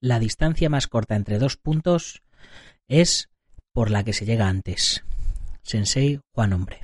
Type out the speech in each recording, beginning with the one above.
la distancia más corta entre dos puntos es por la que se llega antes. Sensei Juan Hombre.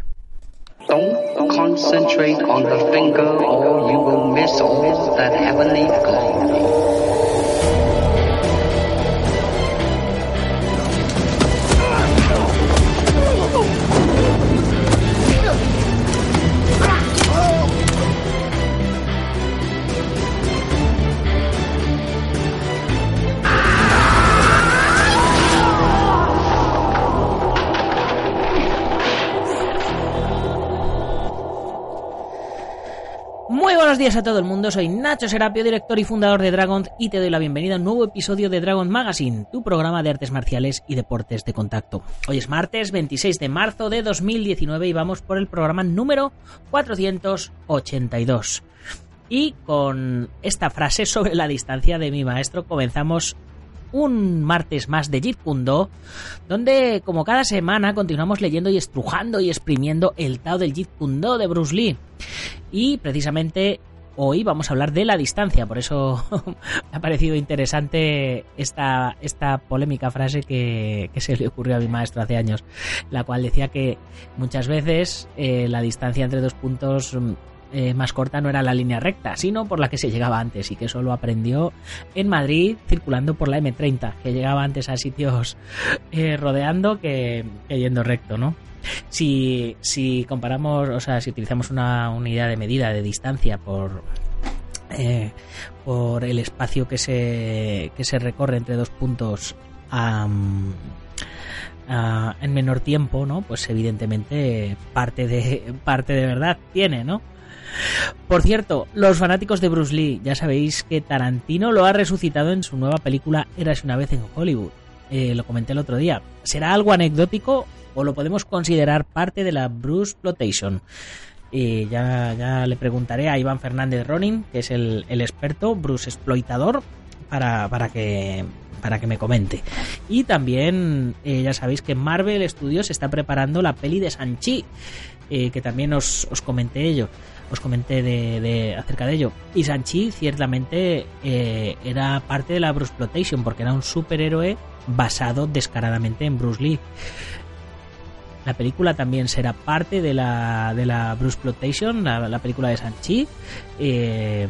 Días a todo el mundo, soy Nacho Serapio, director y fundador de Dragon y te doy la bienvenida a un nuevo episodio de Dragon Magazine, tu programa de artes marciales y deportes de contacto. Hoy es martes 26 de marzo de 2019 y vamos por el programa número 482. Y con esta frase sobre la distancia de mi maestro comenzamos un martes más de Jeet Kune donde como cada semana continuamos leyendo y estrujando y exprimiendo el Tao del Jeet Kune de Bruce Lee. Y precisamente hoy vamos a hablar de la distancia, por eso me ha parecido interesante esta, esta polémica frase que, se le ocurrió a mi maestro hace años, la cual decía que muchas veces eh, la distancia entre dos puntos eh, más corta no era la línea recta, sino por la que se llegaba antes y que solo aprendió en Madrid circulando por la M30, que llegaba antes a sitios eh, rodeando que, yendo recto, ¿no? Si, si comparamos, o sea, si utilizamos una unidad de medida de distancia por, eh, por el espacio que se, que se recorre entre dos puntos en menor tiempo, ¿no? Pues evidentemente parte de, parte de verdad tiene, ¿no? Por cierto, los fanáticos de Bruce Lee, ya sabéis que Tarantino lo ha resucitado en su nueva película Eras una vez en Hollywood. Eh, lo comenté el otro día. ¿Será algo anecdótico o lo podemos considerar parte de la Bruce Plotation? Ya, ya le preguntaré a Iván Fernández Ronin, que es el, experto Bruce exploitador, para, para que para que me comente. Y también eh, ya sabéis que Marvel Studios está preparando la peli de Sanchi, eh, que también os, os comenté ello os comenté de, acerca de ello. Y Sanchi ciertamente eh, era parte de la Bruce Plotation porque era un superhéroe basado descaradamente en Bruce Lee. La película también será parte de la, de la Bruce Plotation, la, película de Sanchi. Eh,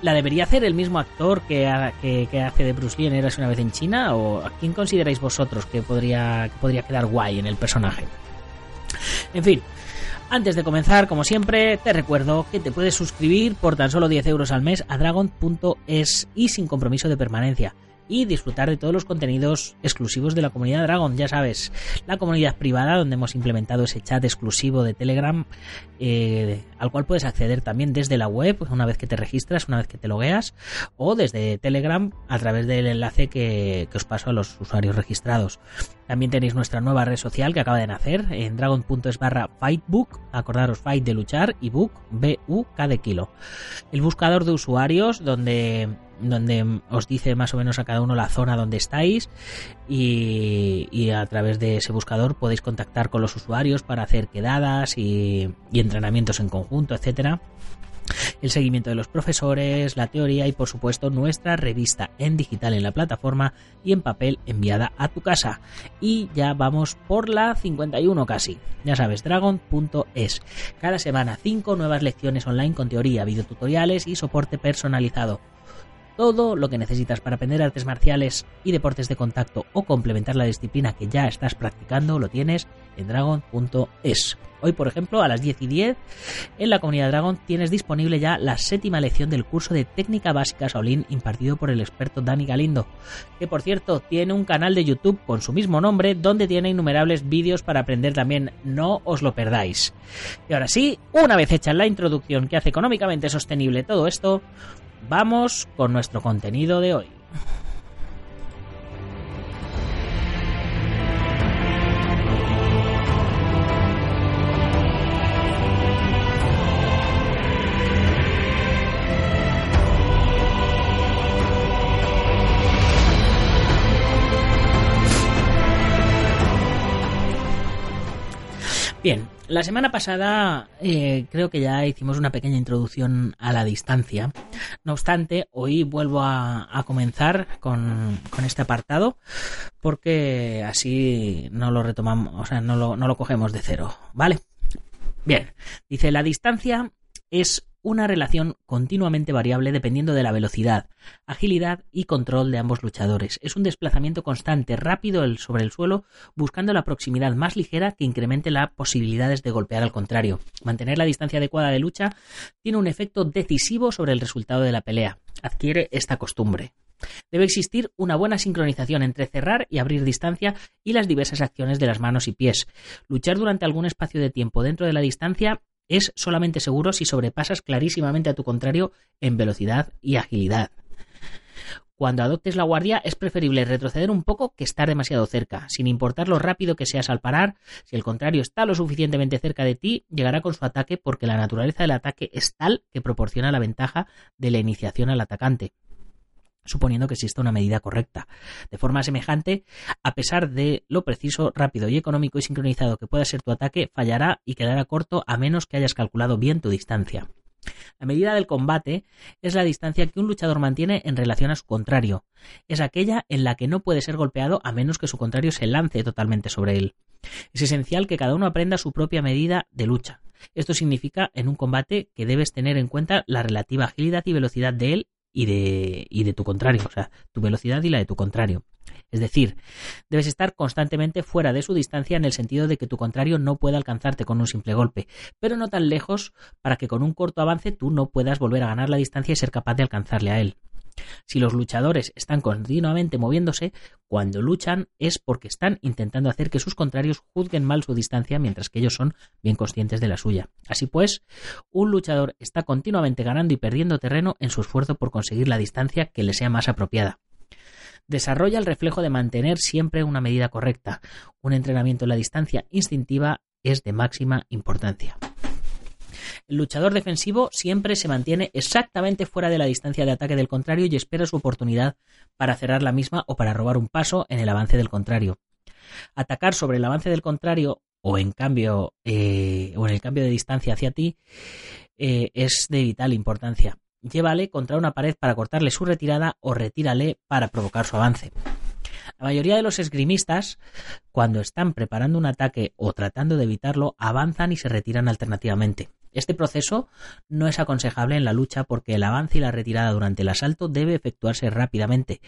¿La debería hacer el mismo actor que, que, hace de Bruce Lee en Eras una vez en China? ¿O a quién consideráis vosotros que podría, que podría quedar guay en el personaje? En fin, antes de comenzar, como siempre, te recuerdo que te puedes suscribir por tan solo 10 euros al mes a dragon.es y sin compromiso de permanencia y disfrutar de todos los contenidos exclusivos de la comunidad Dragon. Ya sabes, la comunidad privada donde hemos implementado ese chat exclusivo de Telegram eh, al cual puedes acceder también desde la web una vez que te registras, una vez que te logueas o desde Telegram a través del enlace que, os paso a los usuarios registrados. También tenéis nuestra nueva red social que acaba de nacer en dragon.es barra fightbook, acordaros fight de luchar y book B-U-K de kilo. El buscador de usuarios donde donde os dice más o menos a cada uno la zona donde estáis y, a través de ese buscador podéis contactar con los usuarios para hacer quedadas y, entrenamientos en conjunto, etcétera el seguimiento de los profesores, la teoría y por supuesto nuestra revista en digital en la plataforma y en papel enviada a tu casa. Y ya vamos por la 51 casi. Ya sabes, dragon.es. Cada semana 5 nuevas lecciones online con teoría, videotutoriales y soporte personalizado. Todo lo que necesitas para aprender artes marciales y deportes de contacto o complementar la disciplina que ya estás practicando lo tienes en dragon.es. Hoy, por ejemplo, a las 10 y 10, en la comunidad Dragon tienes disponible ya la séptima lección del curso de técnica básica Shaolin impartido por el experto Dani Galindo, que por cierto tiene un canal de YouTube con su mismo nombre donde tiene innumerables vídeos para aprender también, no os lo perdáis. Y ahora sí, una vez hecha la introducción que hace económicamente sostenible todo esto, vamos con nuestro contenido de hoy. Bien, la semana pasada eh, creo que ya hicimos una pequeña introducción a la distancia. No obstante, hoy vuelvo a, comenzar con, este apartado porque así no lo retomamos, o sea, no lo, no lo cogemos de cero, ¿vale? Bien, dice la distancia es una relación continuamente variable dependiendo de la velocidad, agilidad y control de ambos luchadores. Es un desplazamiento constante, rápido sobre el suelo, buscando la proximidad más ligera que incremente las posibilidades de golpear al contrario. Mantener la distancia adecuada de lucha tiene un efecto decisivo sobre el resultado de la pelea. Adquiere esta costumbre. Debe existir una buena sincronización entre cerrar y abrir distancia y las diversas acciones de las manos y pies. Luchar durante algún espacio de tiempo dentro de la distancia es solamente seguro si sobrepasas clarísimamente a tu contrario en velocidad y agilidad. Cuando adoptes la guardia es preferible retroceder un poco que estar demasiado cerca. Sin importar lo rápido que seas al parar, si el contrario está lo suficientemente cerca de ti, llegará con su ataque porque la naturaleza del ataque es tal que proporciona la ventaja de la iniciación al atacante suponiendo que exista una medida correcta. De forma semejante, a pesar de lo preciso, rápido y económico y sincronizado que pueda ser tu ataque, fallará y quedará corto a menos que hayas calculado bien tu distancia. La medida del combate es la distancia que un luchador mantiene en relación a su contrario. Es aquella en la que no puede ser golpeado a menos que su contrario se lance totalmente sobre él. Es esencial que cada uno aprenda su propia medida de lucha. Esto significa en un combate que debes tener en cuenta la relativa agilidad y velocidad de él y de, y de tu contrario, o sea, tu velocidad y la de tu contrario. Es decir, debes estar constantemente fuera de su distancia en el sentido de que tu contrario no pueda alcanzarte con un simple golpe, pero no tan lejos para que con un corto avance tú no puedas volver a ganar la distancia y ser capaz de alcanzarle a él. Si los luchadores están continuamente moviéndose, cuando luchan es porque están intentando hacer que sus contrarios juzguen mal su distancia mientras que ellos son bien conscientes de la suya. Así pues, un luchador está continuamente ganando y perdiendo terreno en su esfuerzo por conseguir la distancia que le sea más apropiada. Desarrolla el reflejo de mantener siempre una medida correcta. Un entrenamiento en la distancia instintiva es de máxima importancia. El luchador defensivo siempre se mantiene exactamente fuera de la distancia de ataque del contrario y espera su oportunidad para cerrar la misma o para robar un paso en el avance del contrario. Atacar sobre el avance del contrario o en cambio eh, o en el cambio de distancia hacia ti eh, es de vital importancia. Llévale contra una pared para cortarle su retirada o retírale para provocar su avance. La mayoría de los esgrimistas, cuando están preparando un ataque o tratando de evitarlo, avanzan y se retiran alternativamente. Este proceso no es aconsejable en la lucha porque el avance y la retirada durante el asalto debe efectuarse rápidamente,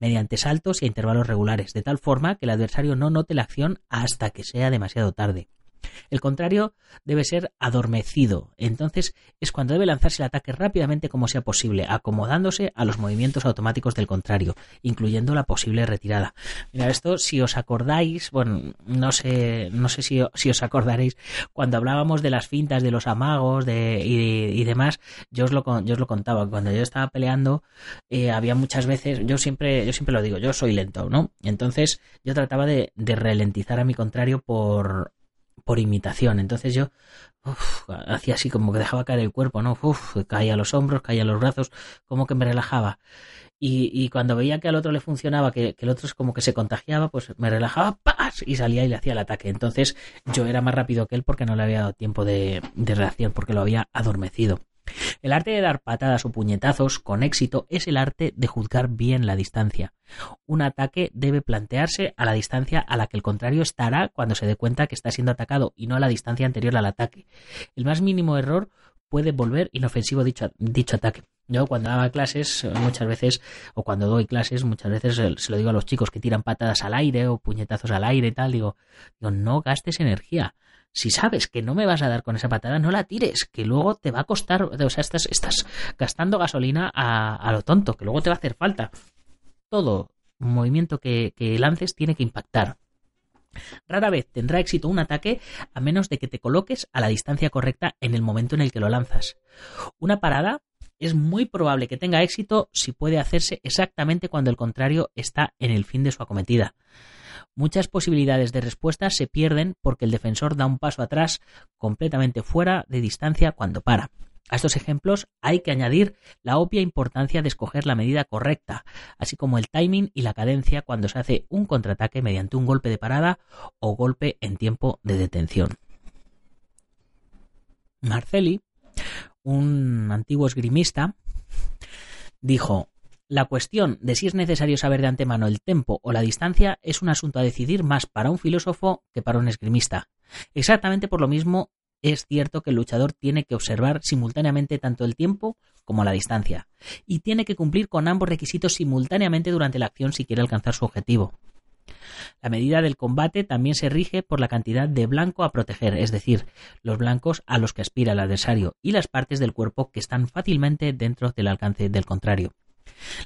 mediante saltos y a intervalos regulares, de tal forma que el adversario no note la acción hasta que sea demasiado tarde. El contrario debe ser adormecido. Entonces es cuando debe lanzarse el ataque rápidamente como sea posible, acomodándose a los movimientos automáticos del contrario, incluyendo la posible retirada. Mira, esto si os acordáis, bueno, no sé, no sé si, os acordaréis, cuando hablábamos de las fintas, de los amagos de, y, demás, yo os, lo, yo os lo contaba. Cuando yo estaba peleando, eh, había muchas veces, yo siempre, yo siempre lo digo, yo soy lento, ¿no? Entonces yo trataba de, de ralentizar a mi contrario por por imitación. Entonces yo hacía así como que dejaba caer el cuerpo, ¿no? Uf, caía los hombros, caía los brazos, como que me relajaba. Y, y cuando veía que al otro le funcionaba, que, el otro como que se contagiaba, pues me relajaba, ¡pas! y salía y le hacía el ataque. Entonces yo era más rápido que él porque no le había dado tiempo de, de reacción, porque lo había adormecido. El arte de dar patadas o puñetazos con éxito es el arte de juzgar bien la distancia. Un ataque debe plantearse a la distancia a la que el contrario estará cuando se dé cuenta que está siendo atacado y no a la distancia anterior al ataque. El más mínimo error puede volver inofensivo dicho, dicho ataque. Yo cuando daba clases muchas veces, o cuando doy clases muchas veces se lo digo a los chicos que tiran patadas al aire o puñetazos al aire y tal, digo, digo no gastes energía si sabes que no me vas a dar con esa patada, no la tires, que luego te va a costar, o sea, estás, estás gastando gasolina a, lo tonto, que luego te va a hacer falta. Todo movimiento que, que lances tiene que impactar. Rara vez tendrá éxito un ataque a menos de que te coloques a la distancia correcta en el momento en el que lo lanzas. Una parada es muy probable que tenga éxito si puede hacerse exactamente cuando el contrario está en el fin de su acometida. Muchas posibilidades de respuesta se pierden porque el defensor da un paso atrás completamente fuera de distancia cuando para. A estos ejemplos hay que añadir la obvia importancia de escoger la medida correcta, así como el timing y la cadencia cuando se hace un contraataque mediante un golpe de parada o golpe en tiempo de detención. Marcelli, un antiguo esgrimista, dijo la cuestión de si es necesario saber de antemano el tempo o la distancia es un asunto a decidir más para un filósofo que para un esgrimista. Exactamente por lo mismo es cierto que el luchador tiene que observar simultáneamente tanto el tiempo como la distancia, y tiene que cumplir con ambos requisitos simultáneamente durante la acción si quiere alcanzar su objetivo. La medida del combate también se rige por la cantidad de blanco a proteger, es decir, los blancos a los que aspira el adversario y las partes del cuerpo que están fácilmente dentro del alcance del contrario.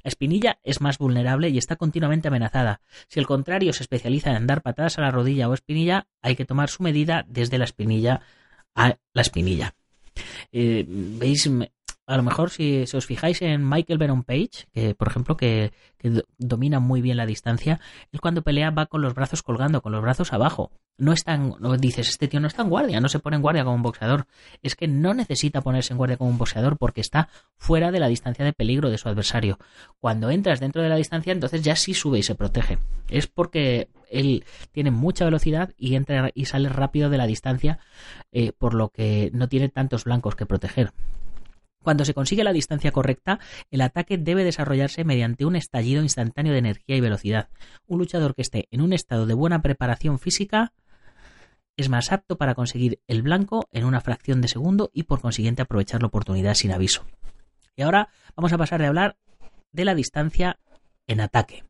La espinilla es más vulnerable y está continuamente amenazada. Si el contrario se especializa en dar patadas a la rodilla o espinilla, hay que tomar su medida desde la espinilla a la espinilla. Eh, ¿Veis? A lo mejor si, os fijáis en Michael Venom Page, que por ejemplo que, domina muy bien la distancia, él cuando pelea va con los brazos colgando, con los brazos abajo. No está no dices, este tío no está en guardia, no se pone en guardia como un boxeador. Es que no necesita ponerse en guardia como un boxeador porque está fuera de la distancia de peligro de su adversario. Cuando entras dentro de la distancia, entonces ya sí sube y se protege. Es porque él tiene mucha velocidad y entra y sale rápido de la distancia, eh, por lo que no tiene tantos blancos que proteger. Cuando se consigue la distancia correcta, el ataque debe desarrollarse mediante un estallido instantáneo de energía y velocidad. Un luchador que esté en un estado de buena preparación física es más apto para conseguir el blanco en una fracción de segundo y por consiguiente aprovechar la oportunidad sin aviso. Y ahora vamos a pasar de hablar de la distancia en ataque.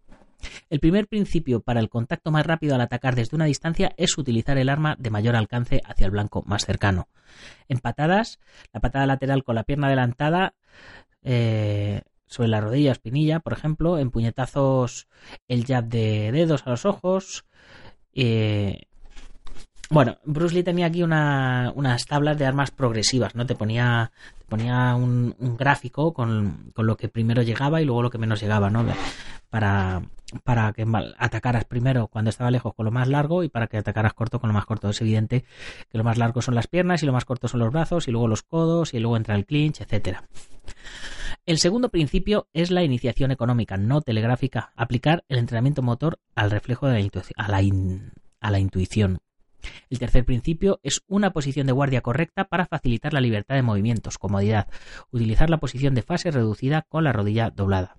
El primer principio para el contacto más rápido al atacar desde una distancia es utilizar el arma de mayor alcance hacia el blanco más cercano. En patadas, la patada lateral con la pierna adelantada eh, sobre la rodilla espinilla, por ejemplo, en puñetazos el jab de dedos a los ojos, eh, bueno, Bruce Lee tenía aquí unas tablas de armas progresivas, ¿no? Te ponía, te ponía un, gráfico con, lo que primero llegaba y luego lo que menos llegaba, ¿no? Para, para que atacaras primero cuando estaba lejos con lo más largo y para que atacaras corto con lo más corto. Es evidente que lo más largo son las piernas y lo más corto son los brazos y luego los codos y luego entra el clinch, etcétera. El segundo principio es la iniciación económica, no telegráfica, aplicar el entrenamiento motor al reflejo de la, a la, a la intuición. El tercer principio es una posición de guardia correcta para facilitar la libertad de movimientos, comodidad, utilizar la posición de fase reducida con la rodilla doblada.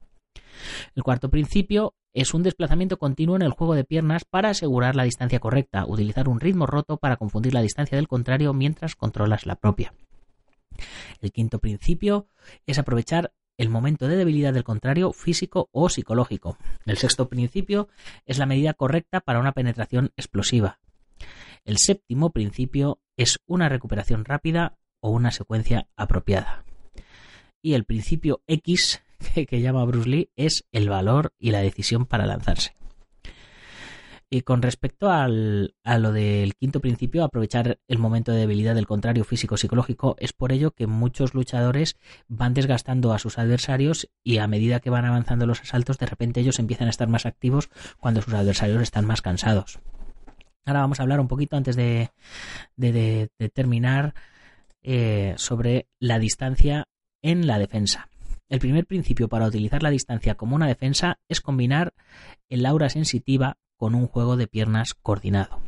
El cuarto principio es un desplazamiento continuo en el juego de piernas para asegurar la distancia correcta, utilizar un ritmo roto para confundir la distancia del contrario mientras controlas la propia. El quinto principio es aprovechar el momento de debilidad del contrario físico o psicológico. El sexto principio es la medida correcta para una penetración explosiva. El séptimo principio es una recuperación rápida o una secuencia apropiada. Y el principio X que, llama Bruce Lee es el valor y la decisión para lanzarse. Y con respecto al, a lo del quinto principio, aprovechar el momento de debilidad del contrario físico-psicológico, es por ello que muchos luchadores van desgastando a sus adversarios y a medida que van avanzando los asaltos, de repente ellos empiezan a estar más activos cuando sus adversarios están más cansados. Ahora vamos a hablar un poquito antes de, terminar eh, sobre la distancia en la defensa. El primer principio para utilizar la distancia como una defensa es combinar el aura sensitiva con un juego de piernas coordinado.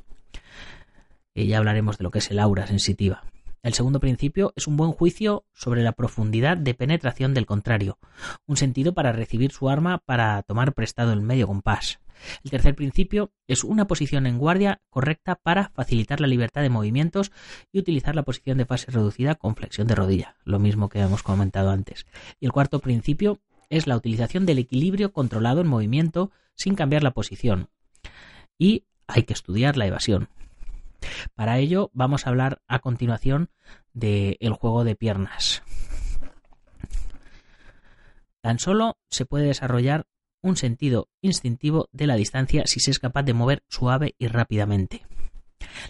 Y ya hablaremos de lo que es el aura sensitiva. El segundo principio es un buen juicio sobre la profundidad de penetración del contrario, un sentido para recibir su arma para tomar prestado el medio compás. El tercer principio es una posición en guardia correcta para facilitar la libertad de movimientos y utilizar la posición de fase reducida con flexión de rodilla, lo mismo que hemos comentado antes. Y el cuarto principio es la utilización del equilibrio controlado en movimiento sin cambiar la posición. Y hay que estudiar la evasión. Para ello vamos a hablar a continuación del juego de piernas. Tan solo se puede desarrollar un sentido instintivo de la distancia si se es capaz de mover suave y rápidamente.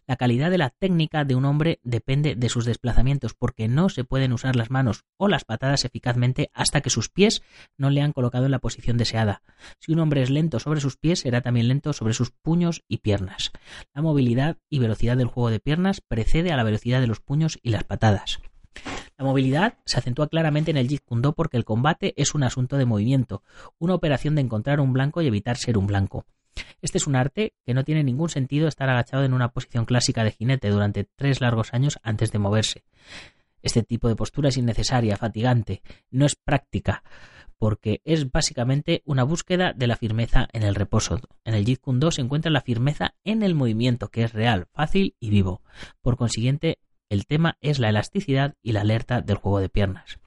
La calidad de la técnica de un hombre depende de sus desplazamientos porque no se pueden usar las manos o las patadas eficazmente hasta que sus pies no le han colocado en la posición deseada. Si un hombre es lento sobre sus pies, será también lento sobre sus puños y piernas. La movilidad y velocidad del juego de piernas precede a la velocidad de los puños y las patadas. La movilidad se acentúa claramente en el Jeet Kune porque el combate es un asunto de movimiento, una operación de encontrar un blanco y evitar ser un blanco. Este es un arte que no tiene ningún sentido estar agachado en una posición clásica de jinete durante tres largos años antes de moverse. Este tipo de postura es innecesaria, fatigante, no es práctica, porque es básicamente una búsqueda de la firmeza en el reposo. En el Jeet se encuentra la firmeza en el movimiento, que es real, fácil y vivo. Por consiguiente, el tema es la elasticidad y la alerta del juego de piernas.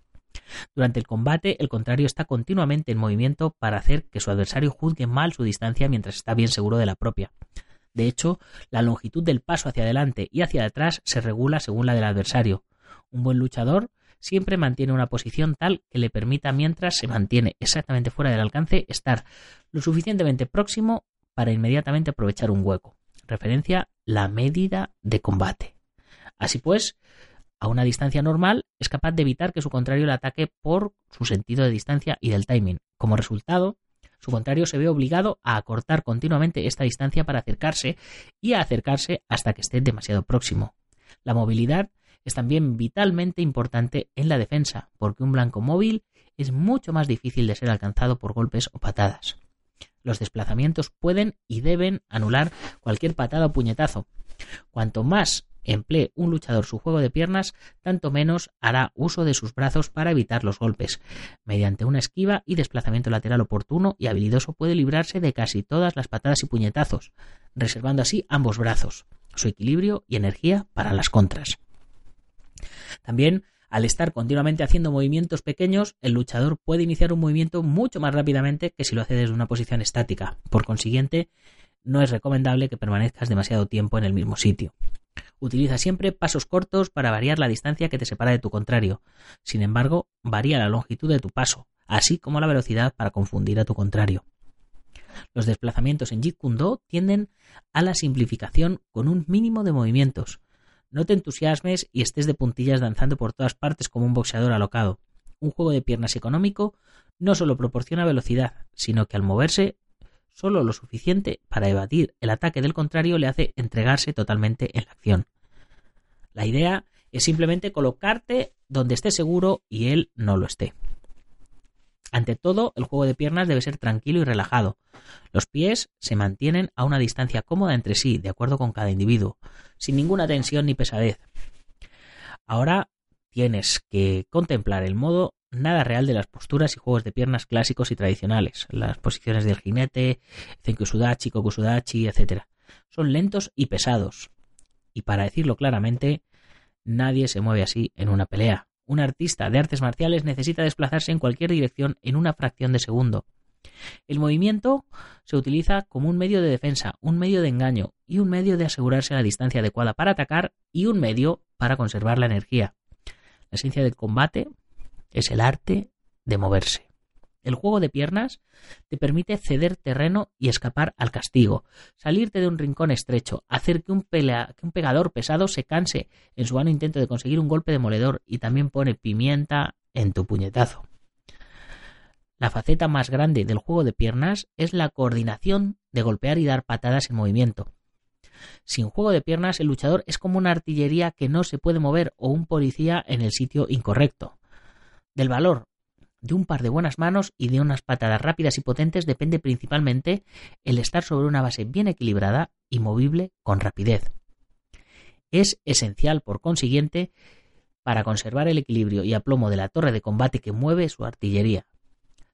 Durante el combate, el contrario está continuamente en movimiento para hacer que su adversario juzgue mal su distancia mientras está bien seguro de la propia. De hecho, la longitud del paso hacia adelante y hacia atrás se regula según la del adversario. Un buen luchador siempre mantiene una posición tal que le permita, mientras se mantiene exactamente fuera del alcance, estar lo suficientemente próximo para inmediatamente aprovechar un hueco. Referencia la medida de combate. Así pues, a una distancia normal, es capaz de evitar que su contrario le ataque por su sentido de distancia y del timing. Como resultado, su contrario se ve obligado a acortar continuamente esta distancia para acercarse y a acercarse hasta que esté demasiado próximo. La movilidad es también vitalmente importante en la defensa, porque un blanco móvil es mucho más difícil de ser alcanzado por golpes o patadas. Los desplazamientos pueden y deben anular cualquier patada o puñetazo. Cuanto más emplee un luchador su juego de piernas, tanto menos hará uso de sus brazos para evitar los golpes. Mediante una esquiva y desplazamiento lateral oportuno y habilidoso puede librarse de casi todas las patadas y puñetazos, reservando así ambos brazos, su equilibrio y energía para las contras. También, al estar continuamente haciendo movimientos pequeños, el luchador puede iniciar un movimiento mucho más rápidamente que si lo hace desde una posición estática. Por consiguiente, no es recomendable que permanezcas demasiado tiempo en el mismo sitio. Utiliza siempre pasos cortos para variar la distancia que te separa de tu contrario. Sin embargo, varía la longitud de tu paso, así como la velocidad para confundir a tu contrario. Los desplazamientos en Jeet Kune Do tienden a la simplificación con un mínimo de movimientos. No te entusiasmes y estés de puntillas danzando por todas partes como un boxeador alocado. Un juego de piernas económico no solo proporciona velocidad, sino que al moverse solo lo suficiente para evadir el ataque del contrario le hace entregarse totalmente en la acción. La idea es simplemente colocarte donde esté seguro y él no lo esté. Ante todo, el juego de piernas debe ser tranquilo y relajado. Los pies se mantienen a una distancia cómoda entre sí, de acuerdo con cada individuo, sin ninguna tensión ni pesadez. Ahora tienes que contemplar el modo nada real de las posturas y juegos de piernas clásicos y tradicionales, las posiciones del jinete, Zenkusudachi, Kokusudachi, etc. Son lentos y pesados. Y para decirlo claramente, nadie se mueve así en una pelea. Un artista de artes marciales necesita desplazarse en cualquier dirección en una fracción de segundo. El movimiento se utiliza como un medio de defensa, un medio de engaño y un medio de asegurarse la distancia adecuada para atacar y un medio para conservar la energía. La esencia del combate es el arte de moverse. El juego de piernas te permite ceder terreno y escapar al castigo, salirte de un rincón estrecho, hacer que un, pegador pesado se canse en su vano intento de conseguir un golpe demoledor y también pone pimienta en tu puñetazo. La faceta más grande del juego de piernas es la coordinación de golpear y dar patadas en movimiento. Sin juego de piernas, el luchador es como una artillería que no se puede mover o un policía en el sitio incorrecto. Del valor de un par de buenas manos y de unas patadas rápidas y potentes depende principalmente el estar sobre una base bien equilibrada y movible con rapidez. Es esencial, por consiguiente, para conservar el equilibrio y aplomo de la torre de combate que mueve su artillería,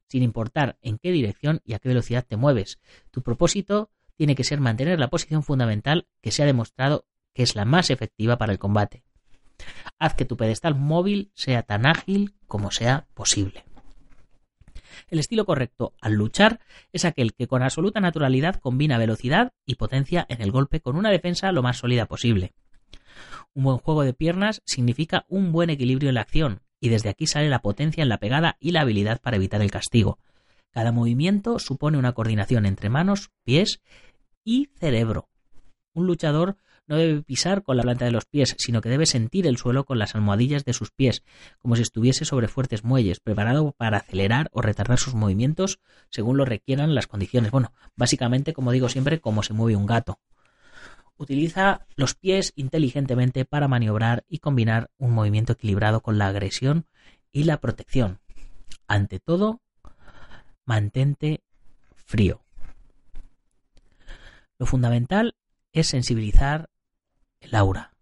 sin importar en qué dirección y a qué velocidad te mueves. Tu propósito tiene que ser mantener la posición fundamental que se ha demostrado que es la más efectiva para el combate. Haz que tu pedestal móvil sea tan ágil como sea posible. El estilo correcto al luchar es aquel que con absoluta naturalidad combina velocidad y potencia en el golpe con una defensa lo más sólida posible. Un buen juego de piernas significa un buen equilibrio en la acción, y desde aquí sale la potencia en la pegada y la habilidad para evitar el castigo. Cada movimiento supone una coordinación entre manos, pies y cerebro. Un luchador No debe pisar con la planta de los pies, sino que debe sentir el suelo con las almohadillas de sus pies, como si estuviese sobre fuertes muelles, preparado para acelerar o retardar sus movimientos según lo requieran las condiciones. Bueno, básicamente, como digo siempre, como se mueve un gato. Utiliza los pies inteligentemente para maniobrar y combinar un movimiento equilibrado con la agresión y la protección. Ante todo, mantente frío. Lo fundamental es sensibilizar el aura.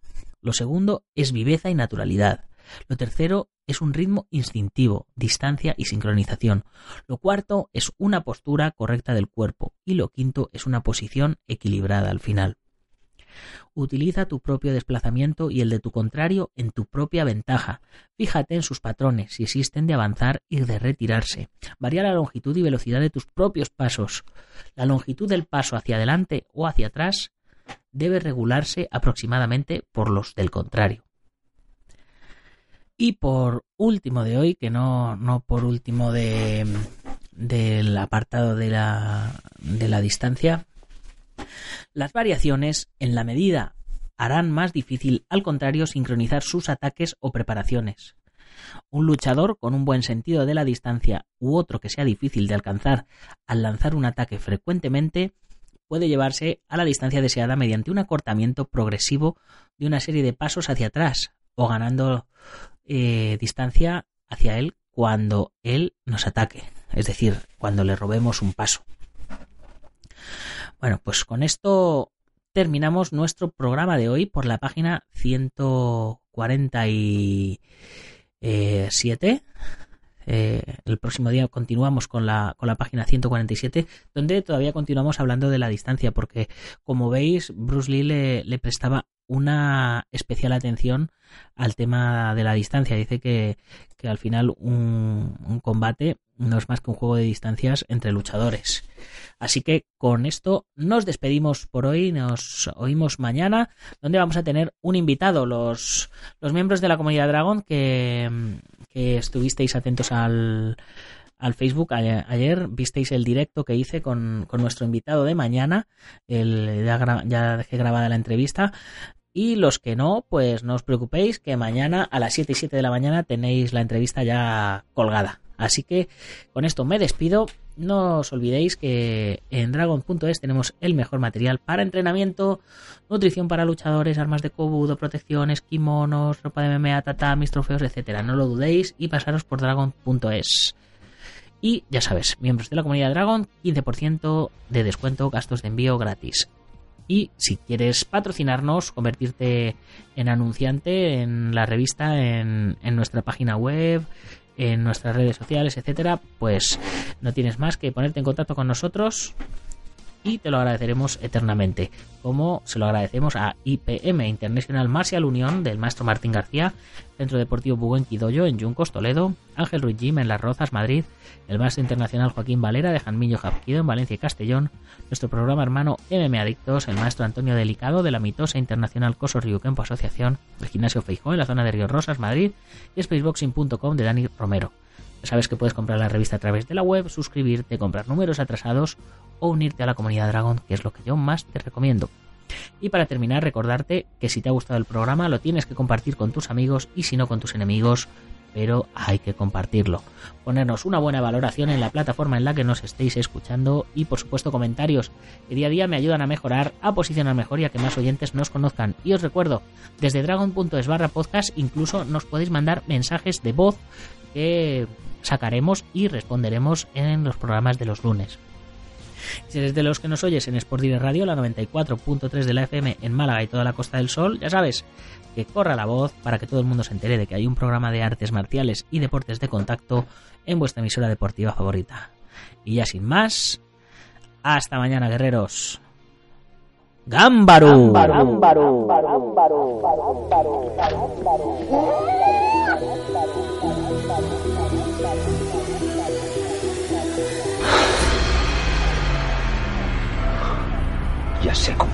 Lo segundo es viveza y naturalidad. Lo tercero es un ritmo instintivo, distancia y sincronización. Lo cuarto es una postura correcta del cuerpo. Y lo quinto es una posición equilibrada al final. Utiliza tu propio desplazamiento y el de tu contrario en tu propia ventaja. Fíjate en sus patrones, si existen de avanzar y de retirarse. Varía la longitud y velocidad de tus propios pasos. La longitud del paso hacia adelante o hacia atrás debe regularse aproximadamente por los del contrario. Y por último de hoy, que no, no por último de, del apartado de la, de la distancia, las variaciones, en la medida, harán más difícil, al contrario, sincronizar sus ataques o preparaciones. Un luchador con un buen sentido de la distancia u otro que sea difícil de alcanzar al lanzar un ataque frecuentemente puede llevarse a la distancia deseada mediante un acortamiento progresivo de una serie de pasos hacia atrás o ganando eh, distancia hacia él cuando él nos ataque, es decir, cuando le robemos un paso. Bueno, pues con esto terminamos nuestro programa de hoy por la página 147. Eh, el próximo día continuamos con la, con la página 147, donde todavía continuamos hablando de la distancia, porque como veis, Bruce Lee le, prestaba una especial atención al tema de la distancia. Dice que, que al final un, combate no es más que un juego de distancias entre luchadores. Así que con esto nos despedimos por hoy, nos oímos mañana, donde vamos a tener un invitado, los, los miembros de la comunidad Dragon que, que estuvisteis atentos al, al Facebook ayer, visteis el directo que hice con, con nuestro invitado de mañana, el, ya, ya, dejé grabada la entrevista. Y los que no, pues no os preocupéis que mañana a las 7 y 7 de la mañana tenéis la entrevista ya colgada. Así que con esto me despido. No os olvidéis que en dragon.es tenemos el mejor material para entrenamiento, nutrición para luchadores, armas de kobudo, protecciones, kimonos, ropa de MMA, tatamis, trofeos, etcétera. No lo dudéis y pasaros por dragon.es. Y ya sabes, miembros de la comunidad Dragon, 15% de descuento, gastos de envío gratis. Y si quieres patrocinarnos, convertirte en anunciante en la revista, en, en nuestra página web, en nuestras redes sociales, etcétera, pues no tienes más que ponerte en contacto con nosotros y te lo agradeceremos eternamente, como se lo agradecemos a IPM International Martial Unión del maestro Martín García, Centro Deportivo Buguen Quidoyo en Yuncos, Toledo, Ángel Ruiz Jim en Las Rozas, Madrid, el maestro internacional Joaquín Valera de Janmillo Japquido en Valencia y Castellón, nuestro programa hermano MM Adictos, el maestro Antonio Delicado de la mitosa internacional Coso Río Campo Asociación, el gimnasio Feijó en la zona de Río Rosas, Madrid, y spaceboxing.com de Dani Romero. Sabes que puedes comprar la revista a través de la web, suscribirte, comprar números atrasados o unirte a la comunidad Dragon, que es lo que yo más te recomiendo. Y para terminar, recordarte que si te ha gustado el programa lo tienes que compartir con tus amigos y si no con tus enemigos, pero hay que compartirlo. Ponernos una buena valoración en la plataforma en la que nos estéis escuchando y por supuesto comentarios que día a día me ayudan a mejorar, a posicionar mejor y a que más oyentes nos conozcan. Y os recuerdo, desde dragon.es barra podcast incluso nos podéis mandar mensajes de voz que sacaremos y responderemos en los programas de los lunes. Si eres de los que nos oyes en Sport Direct Radio, la 94.3 de la FM en Málaga y toda la Costa del Sol, ya sabes que corra la voz para que todo el mundo se entere de que hay un programa de artes marciales y deportes de contacto en vuestra emisora deportiva favorita. Y ya sin más, hasta mañana, guerreros. ¡Gámbaro! Ya sé Kung.